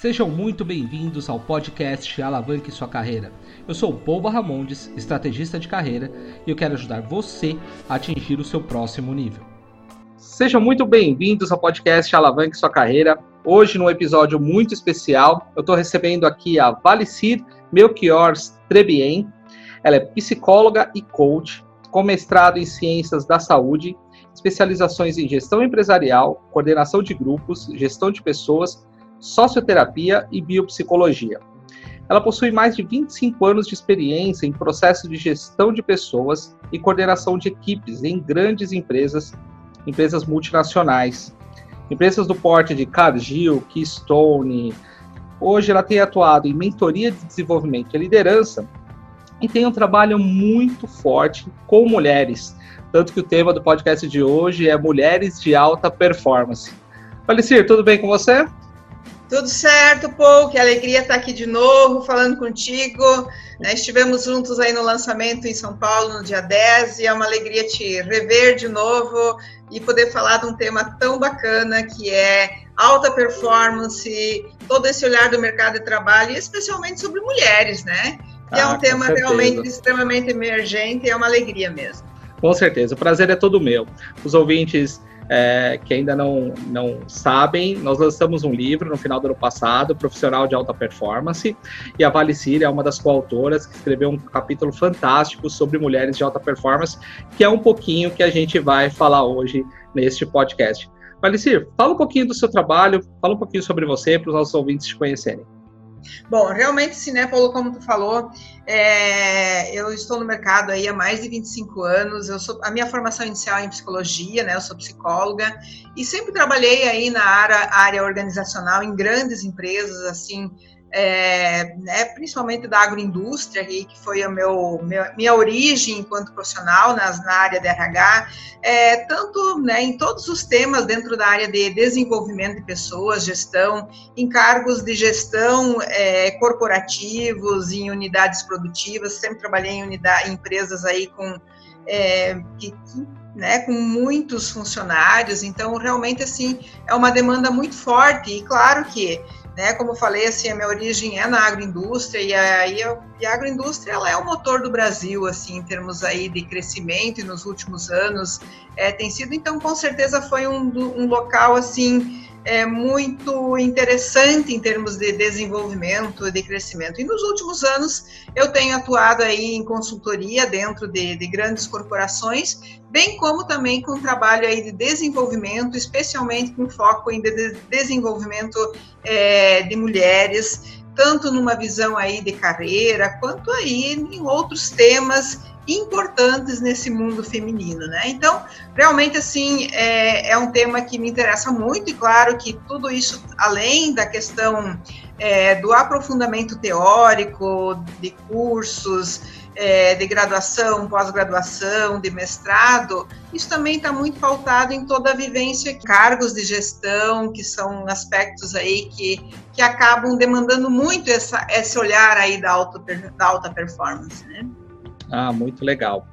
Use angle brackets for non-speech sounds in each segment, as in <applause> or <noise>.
Sejam muito bem-vindos ao podcast Alavanque Sua Carreira. Eu sou o Paul Barramondes, estrategista de carreira, e eu quero ajudar você a atingir o seu próximo nível. Sejam muito bem-vindos ao podcast Alavanque Sua Carreira. Hoje, num episódio muito especial, eu estou recebendo aqui a Valicir Melchior Trebien. Ela é psicóloga e coach, com mestrado em Ciências da Saúde, especializações em gestão empresarial, coordenação de grupos, gestão de pessoas socioterapia e biopsicologia. Ela possui mais de 25 anos de experiência em processos de gestão de pessoas e coordenação de equipes em grandes empresas, empresas multinacionais. Empresas do porte de Cargill, Keystone. Hoje ela tem atuado em mentoria de desenvolvimento e liderança e tem um trabalho muito forte com mulheres. Tanto que o tema do podcast de hoje é Mulheres de Alta Performance. Valicir, tudo bem com você? Tudo certo, Paul, que alegria estar aqui de novo falando contigo. Né, estivemos juntos aí no lançamento em São Paulo no dia 10 e é uma alegria te rever de novo e poder falar de um tema tão bacana que é alta performance, todo esse olhar do mercado de trabalho e especialmente sobre mulheres, né? Que ah, é um tema realmente extremamente emergente e é uma alegria mesmo. Com certeza, o prazer é todo meu. Os ouvintes é, que ainda não, não sabem, nós lançamos um livro no final do ano passado, Profissional de Alta Performance, e a Valicir é uma das coautoras que escreveu um capítulo fantástico sobre mulheres de alta performance, que é um pouquinho que a gente vai falar hoje neste podcast. Valicir, fala um pouquinho do seu trabalho, fala um pouquinho sobre você para os nossos ouvintes te conhecerem. Bom, realmente, sim, né, Paulo, como tu falou, é, eu estou no mercado aí há mais de 25 anos. Eu sou, a minha formação inicial é em psicologia, né? Eu sou psicóloga e sempre trabalhei aí na área, área organizacional em grandes empresas, assim, é, né, principalmente da agroindústria, que foi a meu, minha origem enquanto profissional nas, na área de RH, é, tanto né, em todos os temas dentro da área de desenvolvimento de pessoas, gestão, em cargos de gestão é, corporativos, em unidades produtivas, sempre trabalhei em, unidade, em empresas aí com é, que, né, com muitos funcionários, então realmente assim é uma demanda muito forte. E claro que né? Como eu falei, assim, a minha origem é na agroindústria e aí e a agroindústria ela é o motor do Brasil, assim, em termos aí de crescimento e nos últimos anos é, tem sido. Então, com certeza foi um, um local assim é muito interessante em termos de desenvolvimento, de crescimento. E nos últimos anos eu tenho atuado aí em consultoria dentro de, de grandes corporações, bem como também com trabalho aí de desenvolvimento, especialmente com foco em de desenvolvimento é, de mulheres, tanto numa visão aí de carreira, quanto aí em outros temas importantes nesse mundo feminino, né? Então, realmente, assim, é, é um tema que me interessa muito e claro que tudo isso, além da questão é, do aprofundamento teórico, de cursos, é, de graduação, pós-graduação, de mestrado, isso também está muito pautado em toda a vivência, cargos de gestão, que são aspectos aí que, que acabam demandando muito essa, esse olhar aí da, da alta performance, né? Ah, muito legal.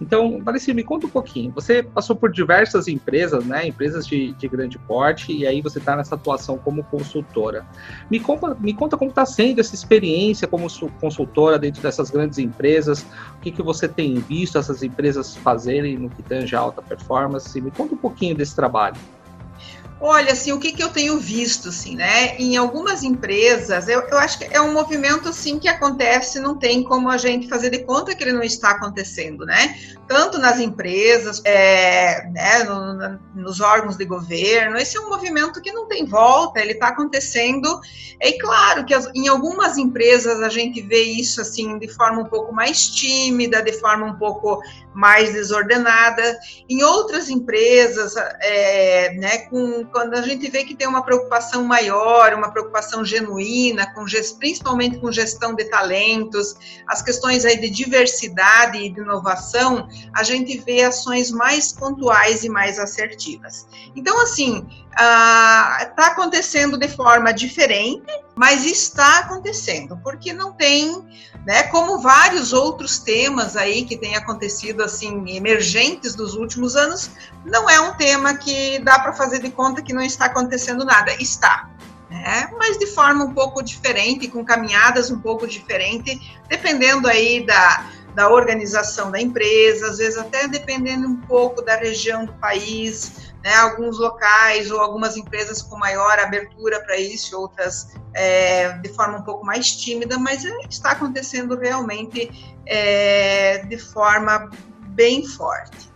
Então, Valencia, me conta um pouquinho. Você passou por diversas empresas, né? Empresas de, de grande porte, e aí você está nessa atuação como consultora. Me conta, me conta como está sendo essa experiência como consultora dentro dessas grandes empresas, o que, que você tem visto essas empresas fazerem no que tange alta performance. Me conta um pouquinho desse trabalho. Olha, assim, o que, que eu tenho visto, assim, né? Em algumas empresas, eu, eu acho que é um movimento, assim, que acontece, não tem como a gente fazer de conta que ele não está acontecendo, né? Tanto nas empresas, é, né, no, nos órgãos de governo, esse é um movimento que não tem volta, ele está acontecendo. É claro que as, em algumas empresas a gente vê isso, assim, de forma um pouco mais tímida, de forma um pouco mais desordenada. Em outras empresas, é, né, com quando a gente vê que tem uma preocupação maior, uma preocupação genuína, com, principalmente com gestão de talentos, as questões aí de diversidade e de inovação, a gente vê ações mais pontuais e mais assertivas. Então, assim, está acontecendo de forma diferente, mas está acontecendo, porque não tem, né, como vários outros temas aí que têm acontecido assim emergentes dos últimos anos, não é um tema que dá para fazer de conta que não está acontecendo nada. Está. né? mas de forma um pouco diferente, com caminhadas um pouco diferentes, dependendo aí da, da organização da empresa, às vezes até dependendo um pouco da região do país, né? alguns locais ou algumas empresas com maior abertura para isso, outras é, de forma um pouco mais tímida, mas está acontecendo realmente é, de forma bem forte.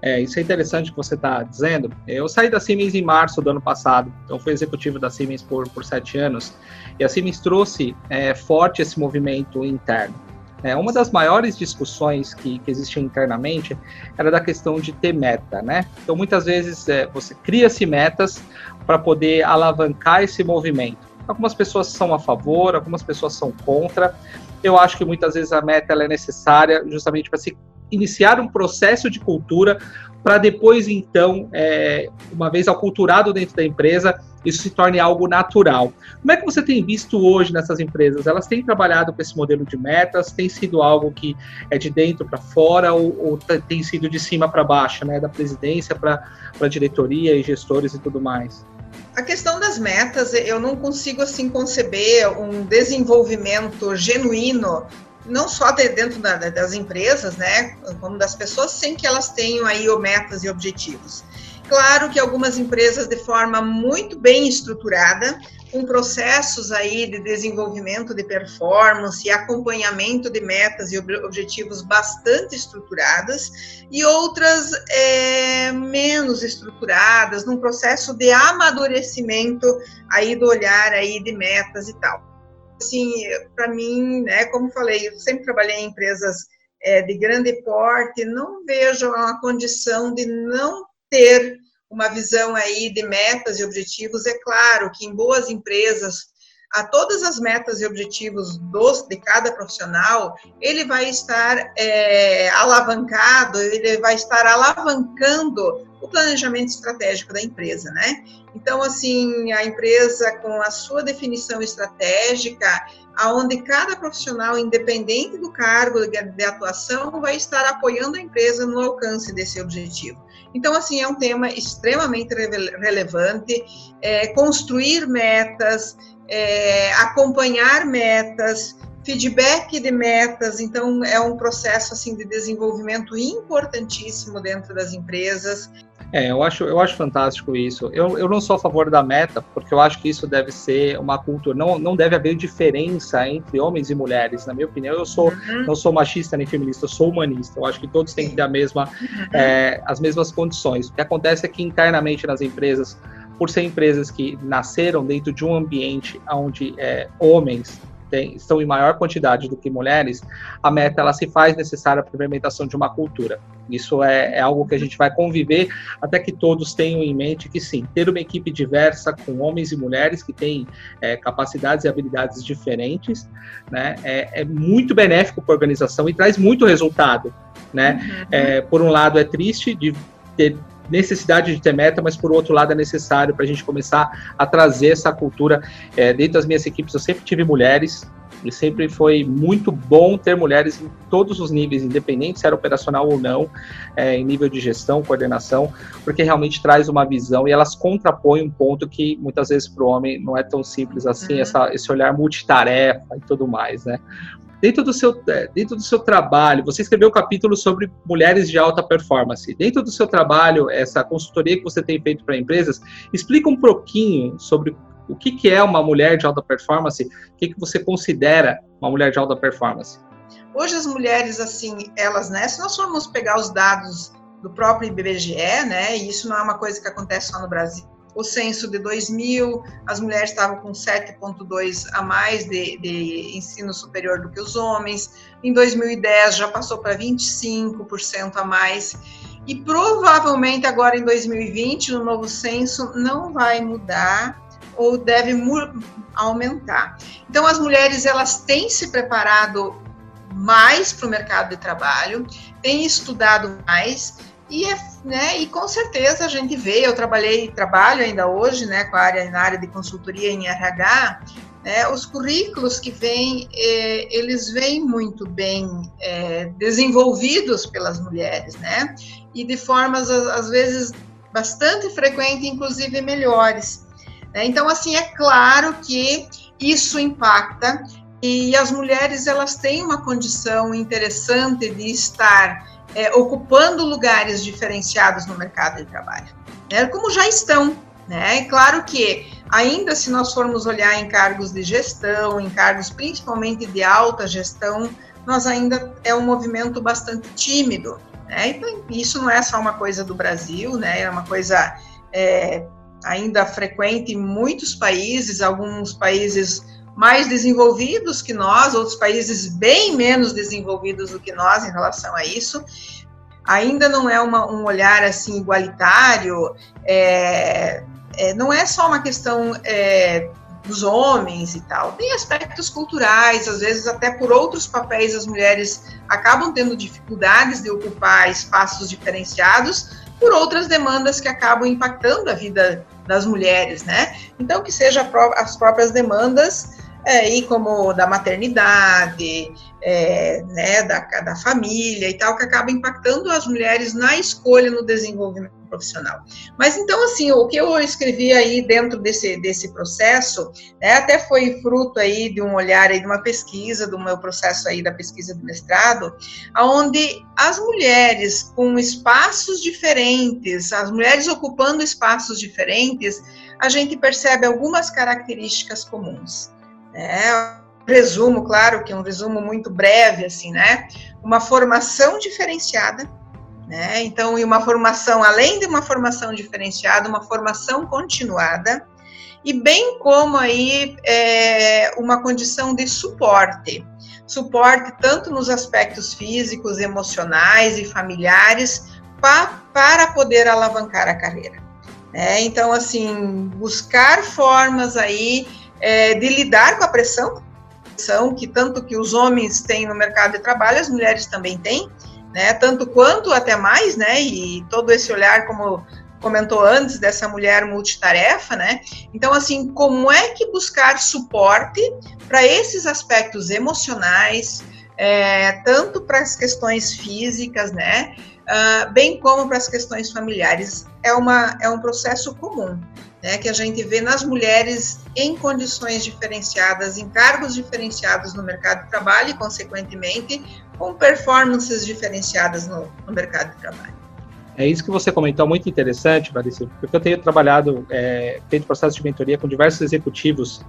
É, isso é interessante que você está dizendo. Eu saí da Siemens em março do ano passado, então fui executivo da Siemens por, por sete anos, e a Siemens trouxe é, forte esse movimento interno. É, uma das maiores discussões que, que existiam internamente era da questão de ter meta, né? Então, muitas vezes, é, você cria-se metas para poder alavancar esse movimento. Algumas pessoas são a favor, algumas pessoas são contra. Eu acho que muitas vezes a meta é necessária justamente para se iniciar um processo de cultura para depois, então, é, uma vez aculturado dentro da empresa, isso se torne algo natural. Como é que você tem visto hoje nessas empresas? Elas têm trabalhado com esse modelo de metas? Tem sido algo que é de dentro para fora ou, ou, tem sido de cima para baixo, né? Da presidência para a diretoria e gestores e tudo mais? A questão das metas, eu não consigo assim conceber um desenvolvimento genuíno não só de dentro da, das empresas, né, como das pessoas, sem que elas tenham aí metas e objetivos. Claro que algumas empresas de forma muito bem estruturada, com processos aí de desenvolvimento de performance e acompanhamento de metas e objetivos bastante estruturadas, e outras é, menos estruturadas, num processo de amadurecimento aí do olhar aí de metas e tal assim, para mim, né, como falei, eu sempre trabalhei em empresas é, de grande porte, não vejo uma condição de não ter uma visão aí de metas e objetivos. É claro que em boas empresas, a todas as metas e objetivos dos, de cada profissional, ele vai estar é, alavancado, ele vai estar alavancando o planejamento estratégico da empresa, né? Então, assim, a empresa com a sua definição estratégica, aonde cada profissional, independente do cargo de atuação, vai estar apoiando a empresa no alcance desse objetivo. Então, assim, é um tema extremamente relevante, é, construir metas, é, acompanhar metas, feedback de metas, então é um processo assim de desenvolvimento importantíssimo dentro das empresas. É, eu acho, eu acho fantástico isso. Eu, eu não sou a favor da meta, porque eu acho que isso deve ser uma cultura. Não, não deve haver diferença entre homens e mulheres. Na minha opinião, eu sou, uhum. não sou machista nem feminista, eu sou humanista. Eu acho que todos têm que ter a mesma, uhum. é, as mesmas condições. O que acontece é que internamente nas empresas, por ser empresas que nasceram dentro de um ambiente onde é, homens tem, estão em maior quantidade do que mulheres, a meta ela se faz necessária para a implementação de uma cultura. Isso é, é, algo que a gente vai conviver até que todos tenham em mente que sim, ter uma equipe diversa com homens e mulheres que têm é, capacidades e habilidades diferentes, né, é, é muito benéfico para a organização e traz muito resultado, né? Uhum. É, por um lado é triste de ter necessidade de ter meta, mas por outro lado é necessário para a gente começar a trazer essa cultura. É, dentro das minhas equipes eu sempre tive mulheres, e sempre foi muito bom ter mulheres em todos os níveis, independente se era operacional ou não, é, em nível de gestão, coordenação, porque realmente traz uma visão e elas contrapõem um ponto que muitas vezes para o homem não é tão simples assim, uhum. essa, esse olhar multitarefa e tudo mais, né? Dentro do, seu, é, dentro do seu trabalho, você escreveu um capítulo sobre mulheres de alta performance. Dentro do seu trabalho, essa consultoria que você tem feito para empresas, explica um pouquinho sobre o que, que é uma mulher de alta performance, o que, que você considera uma mulher de alta performance. Hoje as mulheres, assim, elas, né, se nós formos pegar os dados do próprio IBGE, né, e isso não é uma coisa que acontece só no Brasil, o censo de 2000, as mulheres estavam com 7,2 a mais de, de, ensino superior do que os homens. Em 2010 já passou para 25% a mais. E provavelmente agora em 2020, no novo censo, não vai mudar ou deve aumentar. Então as mulheres elas têm se preparado mais para o mercado de trabalho, têm estudado mais e, é, né, e com certeza a gente vê, eu trabalhei, trabalho ainda hoje, né, com a área, na área de consultoria em RH, né, os currículos que vêm, eh, eles vêm muito bem eh, desenvolvidos pelas mulheres, né, e de formas, às vezes, bastante frequentes, inclusive melhores. Né? Então, assim, é claro que isso impacta e as mulheres elas têm uma condição interessante de estar é, ocupando lugares diferenciados no mercado de trabalho, né? como já estão. Né? É claro que, ainda se nós formos olhar em cargos de gestão, em cargos principalmente de alta gestão, nós ainda é um movimento bastante tímido. Né? Então, isso não é só uma coisa do Brasil, né? é uma coisa é, ainda frequente em muitos países, alguns países mais desenvolvidos que nós, outros países bem menos desenvolvidos do que nós em relação a isso. Ainda não é uma, um olhar assim igualitário, é, é, não é só uma questão é, dos homens e tal, tem aspectos culturais, às vezes até por outros papéis as mulheres acabam tendo dificuldades de ocupar espaços diferenciados por outras demandas que acabam impactando a vida das mulheres, né? Então, que seja as próprias demandas é, e como da maternidade, é, né, da, da família e tal, que acaba impactando as mulheres na escolha no desenvolvimento profissional. Mas então, assim, o que eu escrevi aí dentro desse, desse processo, né, até foi fruto aí de um olhar aí de uma pesquisa, do meu processo aí da pesquisa do mestrado, onde as mulheres com espaços diferentes, as mulheres ocupando espaços diferentes, a gente percebe algumas características comuns. É, resumo, claro, que é um resumo muito breve, assim, né? Uma formação diferenciada, né? Então, e uma formação, além de uma formação diferenciada, uma formação continuada, e bem como aí é, uma condição de suporte. Suporte tanto nos aspectos físicos, emocionais e familiares, pa, para poder alavancar a carreira. É, então, assim, buscar formas aí é, de lidar com a pressão, pressão que tanto que os homens têm no mercado de trabalho, as mulheres também têm, né? Tanto quanto até mais, né? E todo esse olhar, como comentou antes, dessa mulher multitarefa, né? Então, assim, como é que buscar suporte para esses aspectos emocionais, é, tanto para as questões físicas, né? Uh, bem como para as questões familiares, é, uma, é um processo comum né, que a gente vê nas mulheres em condições diferenciadas, em cargos diferenciados no mercado de trabalho e, consequentemente, com performances diferenciadas no, no mercado de trabalho. É isso que você comentou, muito interessante, Marisa, porque eu tenho trabalhado, é, feito processo de mentoria com diversos executivos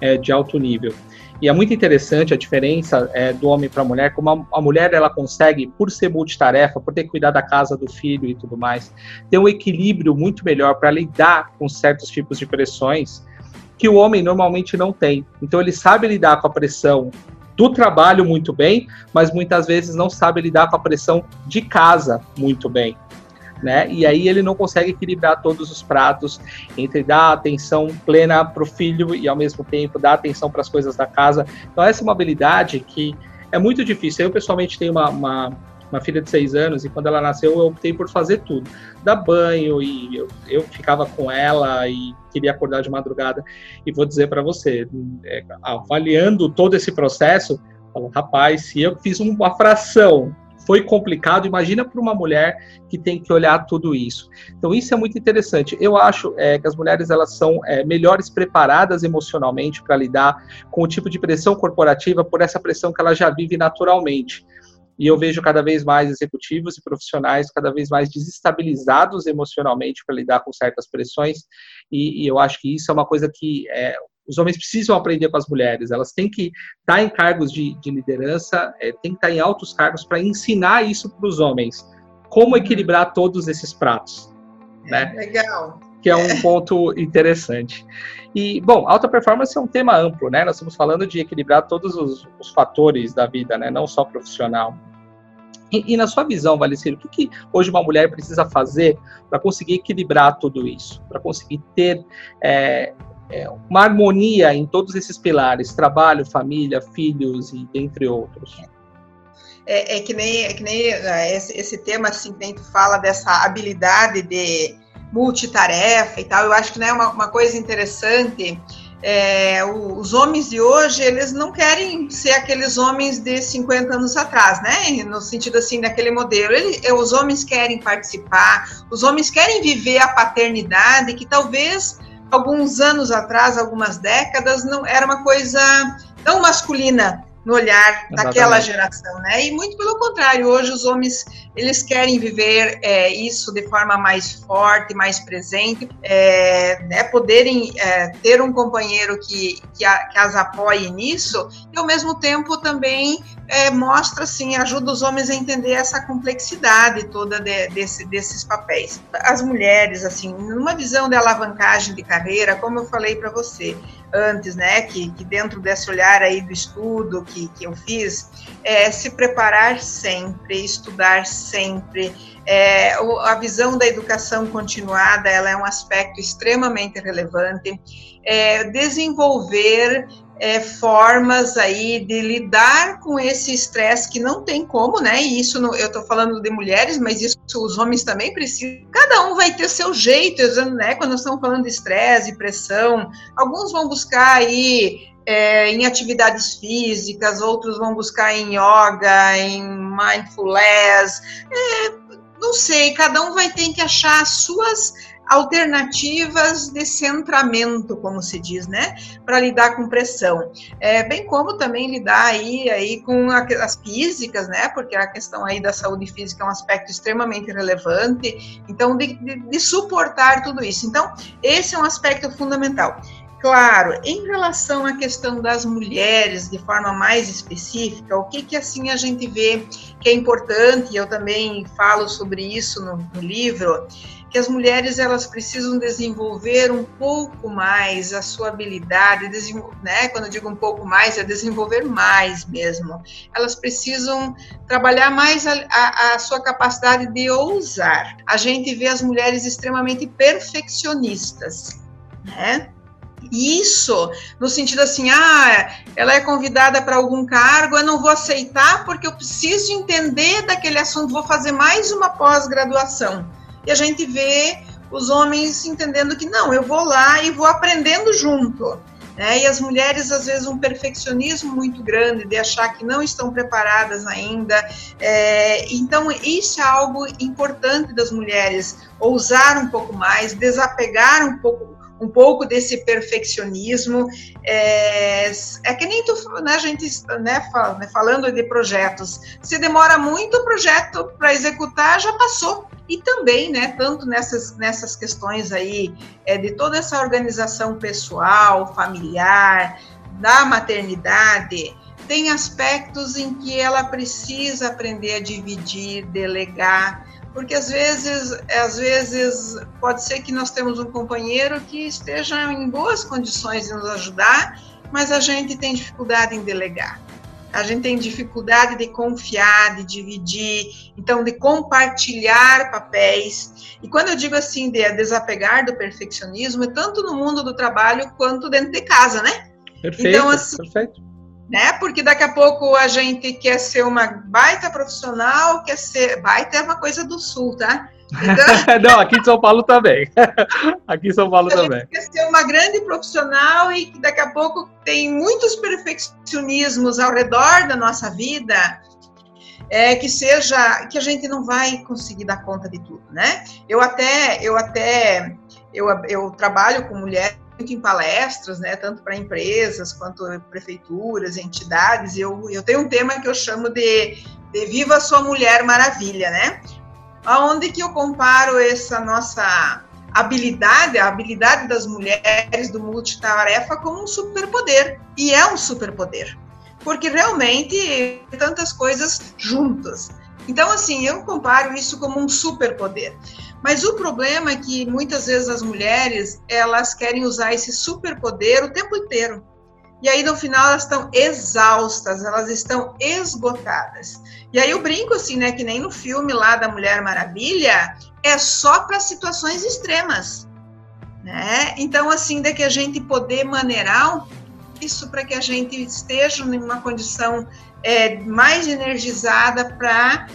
é, de alto nível. E é muito interessante a diferença é, do homem para a mulher, como a, a, mulher ela consegue, por ser multitarefa, por ter que cuidar da casa, do filho e tudo mais, ter um equilíbrio muito melhor para lidar com certos tipos de pressões que o homem normalmente não tem. Então ele sabe lidar com a pressão do trabalho muito bem, mas muitas vezes não sabe lidar com a pressão de casa muito bem né? E aí ele não consegue equilibrar todos os pratos entre dar atenção plena para o filho e ao mesmo tempo dar atenção para as coisas da casa. Então essa é uma habilidade que é muito difícil. Eu pessoalmente tenho uma, uma, uma filha de seis anos e quando ela nasceu eu optei por fazer tudo, dar banho e eu, eu ficava com ela e queria acordar de madrugada. E vou dizer para você, é, avaliando todo esse processo, falo, rapaz, se eu fiz uma fração foi complicado. Imagina para uma mulher que tem que olhar tudo isso. Então isso é muito interessante. Eu acho é, que as mulheres elas são é, melhores preparadas emocionalmente para lidar com o tipo de pressão corporativa por essa pressão que ela já vive naturalmente. E eu vejo cada vez mais executivos e profissionais cada vez mais desestabilizados emocionalmente para lidar com certas pressões. E, e, eu acho que isso é uma coisa que é, os homens precisam aprender com as mulheres, elas têm que estar em cargos de, de liderança, é, têm que estar em altos cargos para ensinar isso para os homens, como equilibrar todos esses pratos. Né? Legal. Que é um ponto interessante. E, bom, alta performance é um tema amplo, né? Nós estamos falando de equilibrar todos os, os fatores da vida, né? Não só profissional. E, e, na sua visão, Valicílio, o que, que, hoje uma mulher precisa fazer para conseguir equilibrar tudo isso? Para conseguir ter é, é, uma harmonia em todos esses pilares, trabalho, família, filhos e entre outros. É, é que nem, é que nem é, esse, esse tema assim, que tu fala dessa habilidade de multitarefa e tal, eu acho que é uma, uma coisa interessante. É, os homens de hoje, eles não querem ser aqueles homens de 50 anos atrás, né? No sentido assim, daquele modelo. Ele, os homens querem participar, os homens querem viver a paternidade que talvez alguns anos atrás, algumas décadas, não era uma coisa tão masculina no olhar Exatamente. daquela geração, né? E muito pelo contrário, hoje os homens eles querem viver é, isso de forma mais forte, mais presente, é, né? Poderem é, ter um companheiro que, que, a, que, as apoie nisso e ao mesmo tempo também é, mostra assim, ajuda os homens a entender essa complexidade toda de, desse, desses papéis. As mulheres, assim, numa visão de alavancagem de carreira, como eu falei para você, antes, né, que, que dentro desse olhar aí do estudo que, que eu fiz, é se preparar sempre, estudar sempre. É, a visão da educação continuada, ela é um aspecto extremamente relevante. É, desenvolver é, formas aí de lidar com esse estresse que não tem como, né? E isso no, eu estou falando de mulheres, mas isso os homens também precisam. Cada um vai ter seu jeito, né? Quando nós estamos falando de estresse, pressão, alguns vão buscar aí é, em atividades físicas, outros vão buscar em yoga, em mindfulness. É, não sei, cada um vai ter que achar as suas alternativas de centramento, como se diz, né, para lidar com pressão, é, bem como também lidar aí, aí com a, as físicas, né, porque a questão aí da saúde física é um aspecto extremamente relevante, então de, de, de suportar tudo isso. Então, esse é um aspecto fundamental. Claro, em relação à questão das mulheres, de forma mais específica, o que que assim a gente vê que é importante, e eu também falo sobre isso no, no livro, que as mulheres elas precisam desenvolver um pouco mais a sua habilidade, né? Quando eu digo um pouco mais, é desenvolver mais mesmo. Elas precisam trabalhar mais a, a, a sua capacidade de ousar. A gente vê as mulheres extremamente perfeccionistas, né? Isso, no sentido assim, ah, ela é convidada para algum cargo, eu não vou aceitar porque eu preciso entender daquele assunto, vou fazer mais uma pós-graduação e a gente vê os homens entendendo que não, eu vou lá e vou aprendendo junto. Né? E as mulheres, às vezes, um perfeccionismo muito grande de achar que não estão preparadas ainda. É, então, isso é algo importante das mulheres, ousar um pouco mais, desapegar um pouco um pouco desse perfeccionismo. É, é que nem tu, né, a gente, né, né, falando de projetos, se demora muito o projeto para executar, já passou. E também, né, tanto nessas, nessas questões aí, é, de toda essa organização pessoal, familiar, da maternidade, tem aspectos em que ela precisa aprender a dividir, delegar, porque às vezes, às vezes pode ser que nós temos um companheiro que esteja em boas condições de nos ajudar, mas a gente tem dificuldade em delegar. A gente tem dificuldade de confiar, de dividir, então de compartilhar papéis. E quando eu digo assim de desapegar do perfeccionismo, é tanto no mundo do trabalho quanto dentro de casa, né? Perfeito, então, assim, perfeito né? Porque daqui a pouco a gente quer ser uma baita profissional, quer ser baita é uma coisa do sul, tá? Então, <laughs> Não, aqui em São Paulo também. <laughs> aqui em São Paulo a também. Quer ser uma grande profissional e que daqui a pouco tem muitos perfeccionismos ao redor da nossa vida. É, que seja que a gente não vai conseguir dar conta de tudo, né? Eu até eu até eu, eu trabalho com mulheres muito em palestras, né, tanto para empresas quanto prefeituras, entidades. Eu, eu tenho um tema que eu chamo de, de Viva Sua Mulher Maravilha, né? Aonde que eu comparo essa nossa habilidade, a habilidade das mulheres do multitarefa como um superpoder. E é um superpoder. Porque realmente tantas coisas juntas. Então, assim, eu comparo isso como um superpoder. Mas o problema é que muitas vezes as mulheres, elas querem usar esse superpoder o tempo inteiro. E aí, no final, elas estão exaustas, elas estão esgotadas. E aí eu brinco assim, né, que nem no filme lá da Mulher Maravilha, é só para situações extremas. Né? Então, assim, de que a gente poder maneirar isso para que a gente esteja em uma condição é, mais energizada para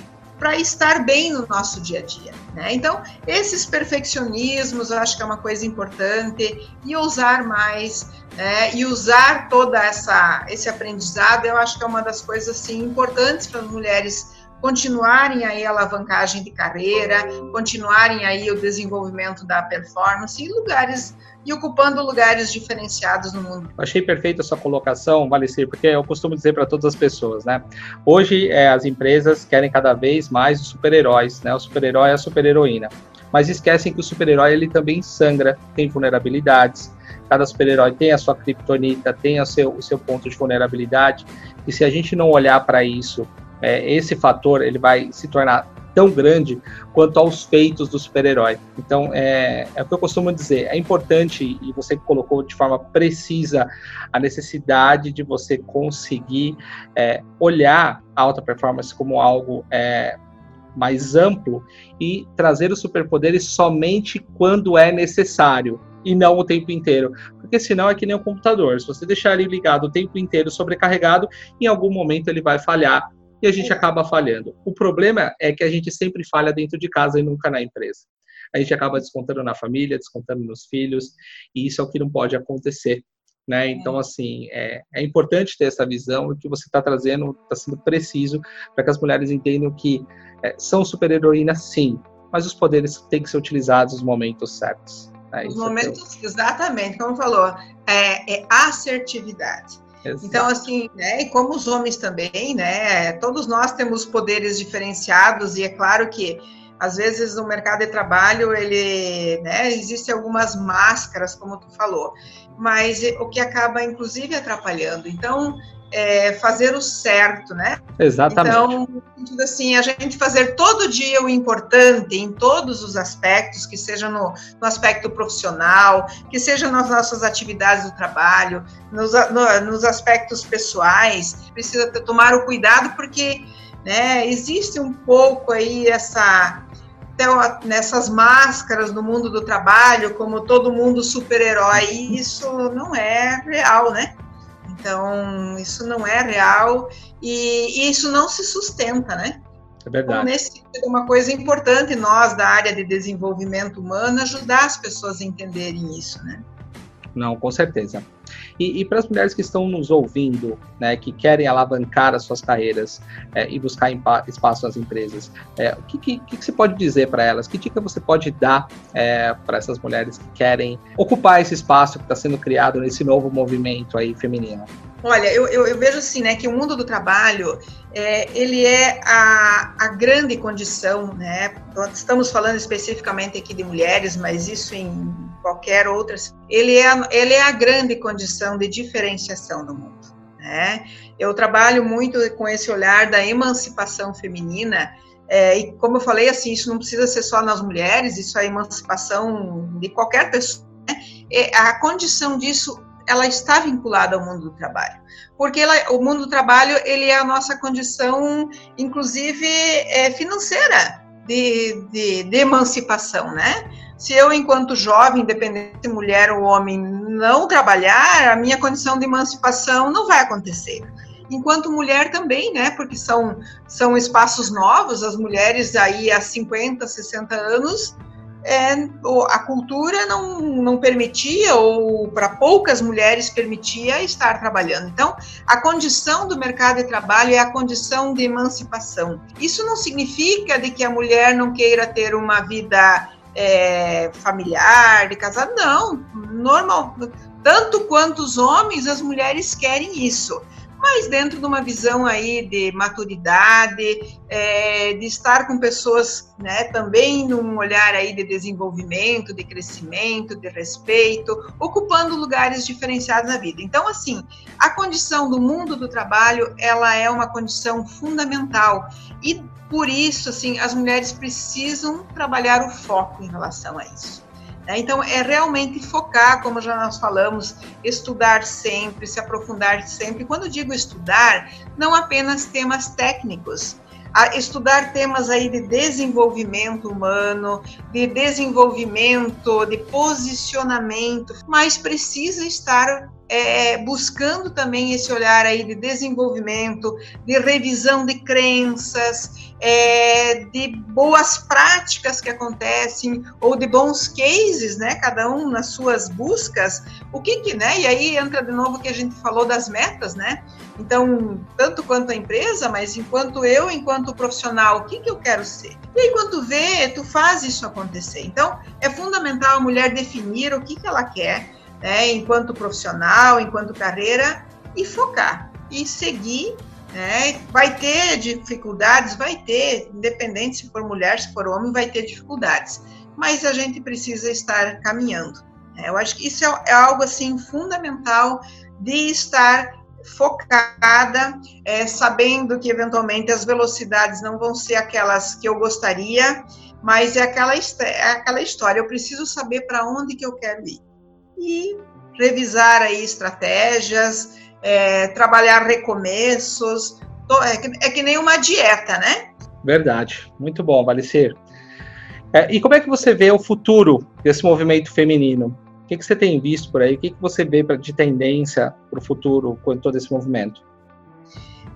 para estar bem no nosso dia a dia. Né? Então, esses perfeccionismos eu acho que é uma coisa importante e usar mais né? e usar toda essa esse aprendizado eu acho que é uma das coisas assim importantes para as mulheres continuarem aí a alavancagem de carreira, continuarem aí o desenvolvimento da performance em lugares e ocupando lugares diferenciados no mundo. Achei perfeita a sua colocação, Valecir, porque eu costumo dizer para todas as pessoas, né? Hoje é, as empresas querem cada vez mais os super-heróis, né? O super-herói é a super-heroína. Mas esquecem que o super-herói ele também sangra, tem vulnerabilidades. Cada super-herói tem a sua criptonita, tem o seu, o seu ponto de vulnerabilidade. E se a gente não olhar para isso, é, esse fator ele vai se tornar tão grande quanto aos feitos do super-herói. Então, é, é o que eu costumo dizer, é importante, e você colocou de forma precisa, a necessidade de você conseguir é, olhar a alta performance como algo é, mais amplo e trazer os superpoderes somente quando é necessário e não o tempo inteiro. Porque senão é que nem um computador. Se você deixar ele ligado o tempo inteiro sobrecarregado, em algum momento ele vai falhar e a gente acaba falhando. O problema é que a gente sempre falha dentro de casa e nunca na empresa. A gente acaba descontando na família, descontando nos filhos, e isso é o que não pode acontecer. Né? Então, assim, é, é importante ter essa visão, o que você está trazendo está sendo preciso para que as mulheres entendam que é, são super-heroínas, sim, mas os poderes têm que ser utilizados nos momentos certos. Né? Os é momentos, é exatamente, como falou, é, é assertividade. Exato. Então, assim, né, e como os homens também, né, todos nós temos poderes diferenciados e é claro que às vezes no mercado de trabalho ele, né, existem algumas máscaras, como tu falou, mas o que acaba inclusive atrapalhando. Então, é, fazer o certo, né? Exatamente. Então, assim, a gente fazer todo dia o importante em todos os aspectos, que seja no, no aspecto profissional, que seja nas nossas atividades do trabalho, nos, no, nos aspectos pessoais, precisa tomar o cuidado, porque né, existe um pouco aí essa nessas máscaras no mundo do trabalho, como todo mundo super-herói, isso não é real, né? Então, isso não é real e, e isso não se sustenta, né? É verdade. Então, nesse é uma coisa importante nós da área de desenvolvimento humano ajudar as pessoas a entenderem isso, né? Não, com certeza. E, e para as mulheres que estão nos ouvindo, né, que querem alavancar as suas carreiras é, e buscar espaço nas empresas, é, o que, que, que, você pode dizer para elas? Que dica você pode dar é, para essas mulheres que querem ocupar esse espaço que está sendo criado nesse novo movimento aí feminino? Olha, eu, eu, eu, vejo assim, né, que o mundo do trabalho, é, ele é a, a grande condição, né, estamos falando especificamente aqui de mulheres, mas isso em qualquer outra, ele é, ele é a grande condição de diferenciação no mundo, né. Eu trabalho muito com esse olhar da emancipação feminina, é, e como eu falei, assim, isso não precisa ser só nas mulheres, isso é emancipação de qualquer pessoa, né? a condição disso ela está vinculada ao mundo do trabalho, porque ela, o mundo do trabalho ele é a nossa condição, inclusive é, financeira de, de, de, emancipação, né? Se eu, enquanto jovem, independente se mulher ou homem, não trabalhar, a minha condição de emancipação não vai acontecer. Enquanto mulher também, né? Porque são, são espaços novos, as mulheres aí há 50, 60 anos é, a cultura não, não permitia, ou para poucas mulheres permitia estar trabalhando. Então, a condição do mercado de trabalho é a condição de emancipação. Isso não significa de que a mulher não queira ter uma vida é, familiar, de casar, não. Normal, tanto quanto os homens, as mulheres querem isso mas dentro de uma visão aí de maturidade, é, de estar com pessoas, né, também num olhar aí de desenvolvimento, de crescimento, de respeito, ocupando lugares diferenciados na vida. Então, assim, a condição do mundo do trabalho, ela é uma condição fundamental e por isso, assim, as mulheres precisam trabalhar o foco em relação a isso. Né? Então, é realmente focar, como já nós falamos, estudar sempre, se aprofundar sempre. Quando digo estudar, não apenas temas técnicos, estudar temas aí de desenvolvimento humano, de desenvolvimento, de posicionamento, mas precisa estar é, buscando também esse olhar aí de desenvolvimento, de revisão de crenças, é, de boas práticas que acontecem ou de bons cases, né? Cada um nas suas buscas. O que que, né? E aí entra de novo que a gente falou das metas, né? Então, tanto quanto a empresa, mas enquanto eu, enquanto profissional, o que que eu quero ser? E aí quando vê, tu faz isso acontecer. Então, é fundamental a mulher definir o que que ela quer, né? Enquanto profissional, enquanto carreira e focar e seguir é, vai ter dificuldades, vai ter, independente se for mulher, se for homem, vai ter dificuldades. Mas a gente precisa estar caminhando. É, eu acho que isso é, é, algo assim fundamental de estar focada, é, sabendo que eventualmente as velocidades não vão ser aquelas que eu gostaria, mas é aquela, é aquela história. Eu preciso saber para onde que eu quero ir e revisar aí estratégias, é, trabalhar recomeços. É que, é que, nem uma dieta, né? Verdade. Muito bom, Valecer. É, e como é que você vê o futuro desse movimento feminino? O que, que você tem visto por aí? O que, que você vê pra, de tendência para o futuro com todo esse movimento?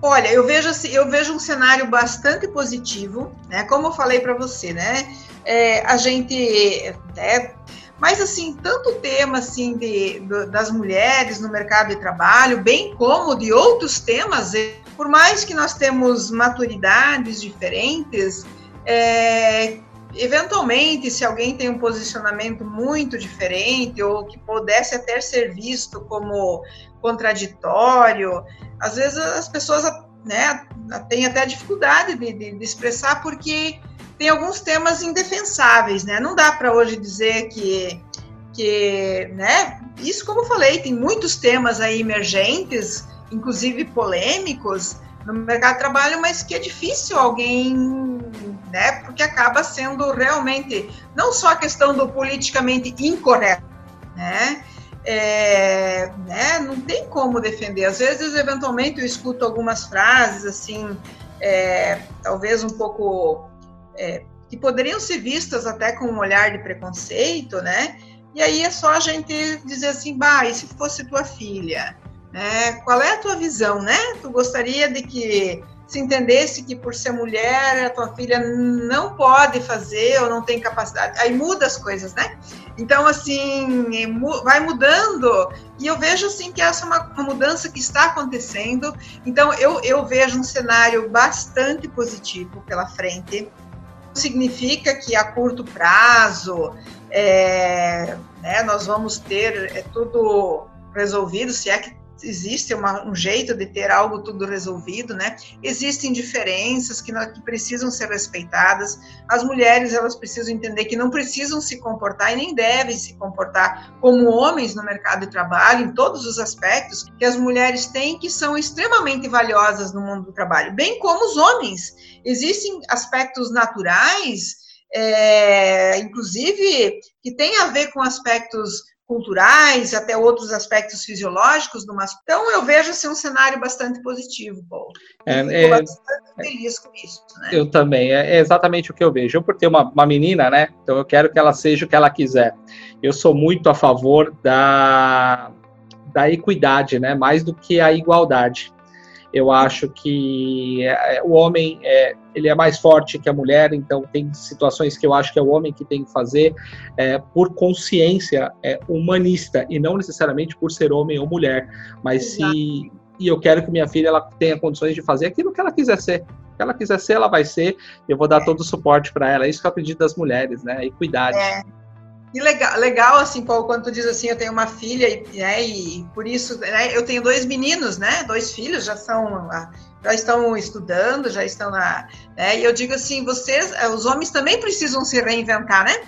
Olha, eu vejo assim, eu vejo um cenário bastante positivo, né? Como eu falei para você, né? É, a gente né, mas, assim, tanto o tema assim, de, das mulheres no mercado de trabalho, bem como de outros temas, por mais que nós temos maturidades diferentes, é, eventualmente, se alguém tem um posicionamento muito diferente ou que pudesse até ser visto como contraditório, às vezes as pessoas né, têm até dificuldade de, de, de expressar porque tem alguns temas indefensáveis, né? Não dá para hoje dizer que, que, né? Isso, como eu falei, tem muitos temas aí emergentes, inclusive polêmicos, no mercado de trabalho, mas que é difícil alguém, né? Porque acaba sendo realmente não só a questão do politicamente incorreto, né? É, né, não tem como defender. Às vezes, eventualmente, eu escuto algumas frases assim, é, talvez um pouco é, que poderiam ser vistas até com um olhar de preconceito, né? E aí é só a gente dizer assim, bah, e se fosse tua filha? É, qual é a tua visão, né? Tu gostaria de que se entendesse que por ser mulher a tua filha não pode fazer ou não tem capacidade. Aí muda as coisas, né? Então, assim, vai mudando e eu vejo, assim, que essa é uma, uma mudança que está acontecendo. Então, eu, eu vejo um cenário bastante positivo pela frente significa que a curto prazo é, né, nós vamos ter é, tudo resolvido, se é que existe uma, um jeito de ter algo tudo resolvido, né? Existem diferenças que, que, precisam ser respeitadas. As mulheres elas precisam entender que não precisam se comportar e nem devem se comportar como homens no mercado de trabalho em todos os aspectos que as mulheres têm que são extremamente valiosas no mundo do trabalho, bem como os homens. Existem aspectos naturais é, inclusive que tem a ver com aspectos culturais, até outros aspectos fisiológicos do masculino. Então, eu vejo assim, um cenário bastante positivo, Paulo. É, é, bastante feliz com isso. Né? Eu também, é, é, exatamente o que eu vejo. Eu, por ter uma, uma menina, né? Então, eu quero que ela seja o que ela quiser. Eu sou muito a favor da, da equidade, né? Mais do que a igualdade. Eu acho que é, o homem é, ele é mais forte que a mulher, então tem situações que eu acho que é o homem que tem que fazer é, por consciência é, humanista e não necessariamente por ser homem ou mulher. Mas Exato. se e eu quero que minha filha ela tenha condições de fazer aquilo que ela quiser ser. O que ela quiser ser, ela vai ser. Eu vou dar é. todo o suporte para ela. É isso que eu acredito das mulheres, né? Equidade. É. E legal, legal, assim, Paulo, quando tu diz assim, eu tenho uma filha, e, né, e por isso, né, eu tenho dois meninos, né, dois filhos, já são, já estão estudando, já estão na, né, e eu digo assim, vocês, eh, os homens também precisam se reinventar, né?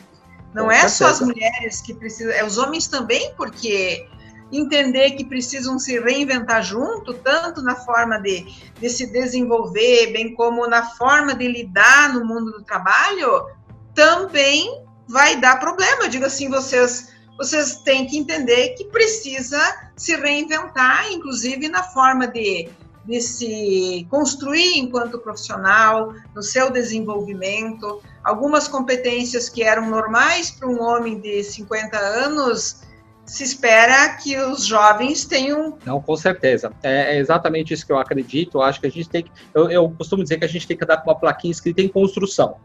Não Com é certeza. só as mulheres que precisam, é os homens também, porque entender que precisam se reinventar junto, tanto na forma de, de se desenvolver, bem como na forma de lidar no mundo do trabalho, também vai dar problema. Eu digo assim, vocês vocês têm que entender que precisa se reinventar, inclusive na forma de, de se construir enquanto profissional, no seu desenvolvimento. Algumas competências que eram normais para um homem de 50 anos se espera que os jovens tenham. Não, com certeza. É, é exatamente isso que eu acredito. Eu acho que a gente tem que. Eu, eu costumo dizer que a gente tem que dar uma plaquinha escrita em construção.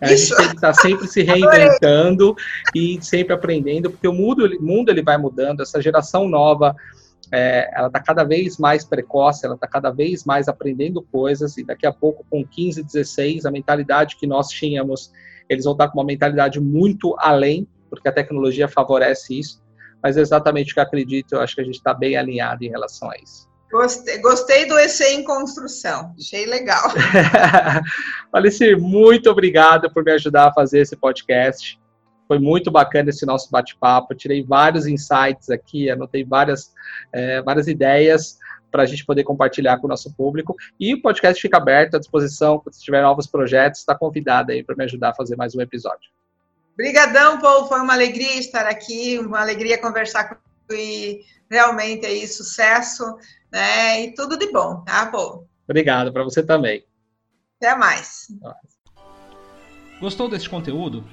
A Isso. gente tem que estar sempre se reinventando e sempre aprendendo, porque o mundo, o mundo ele vai mudando, essa geração nova, é, ela está cada vez mais precoce, ela está cada vez mais aprendendo coisas, e daqui a pouco, com 15, 16, a mentalidade que nós tínhamos, eles vão estar com uma mentalidade muito além, porque a tecnologia favorece isso, mas é exatamente o que eu acredito, eu acho que a gente está bem alinhado em relação a isso. Gostei, gostei do EC em construção, achei legal. <laughs> Alice, muito obrigado por me ajudar a fazer esse podcast. Foi muito bacana esse nosso bate-papo. Tirei vários insights aqui, anotei várias, é, várias ideias para a gente poder compartilhar com o nosso público. E o podcast fica aberto à disposição. Quando tiver novos projetos, está convidado aí para me ajudar a fazer mais um episódio. Obrigadão, Paulo. Foi uma alegria estar aqui, uma alegria conversar com e realmente aí sucesso né? E tudo de bom, tá, pô? Obrigado, para você também. Até mais. Gostou desse conteúdo?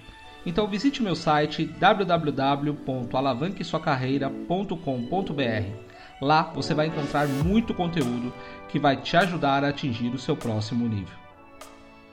Então visite meu site www.alavanquesuacarreira.com.br. Lá você vai encontrar muito conteúdo que vai te ajudar a atingir o seu próximo nível.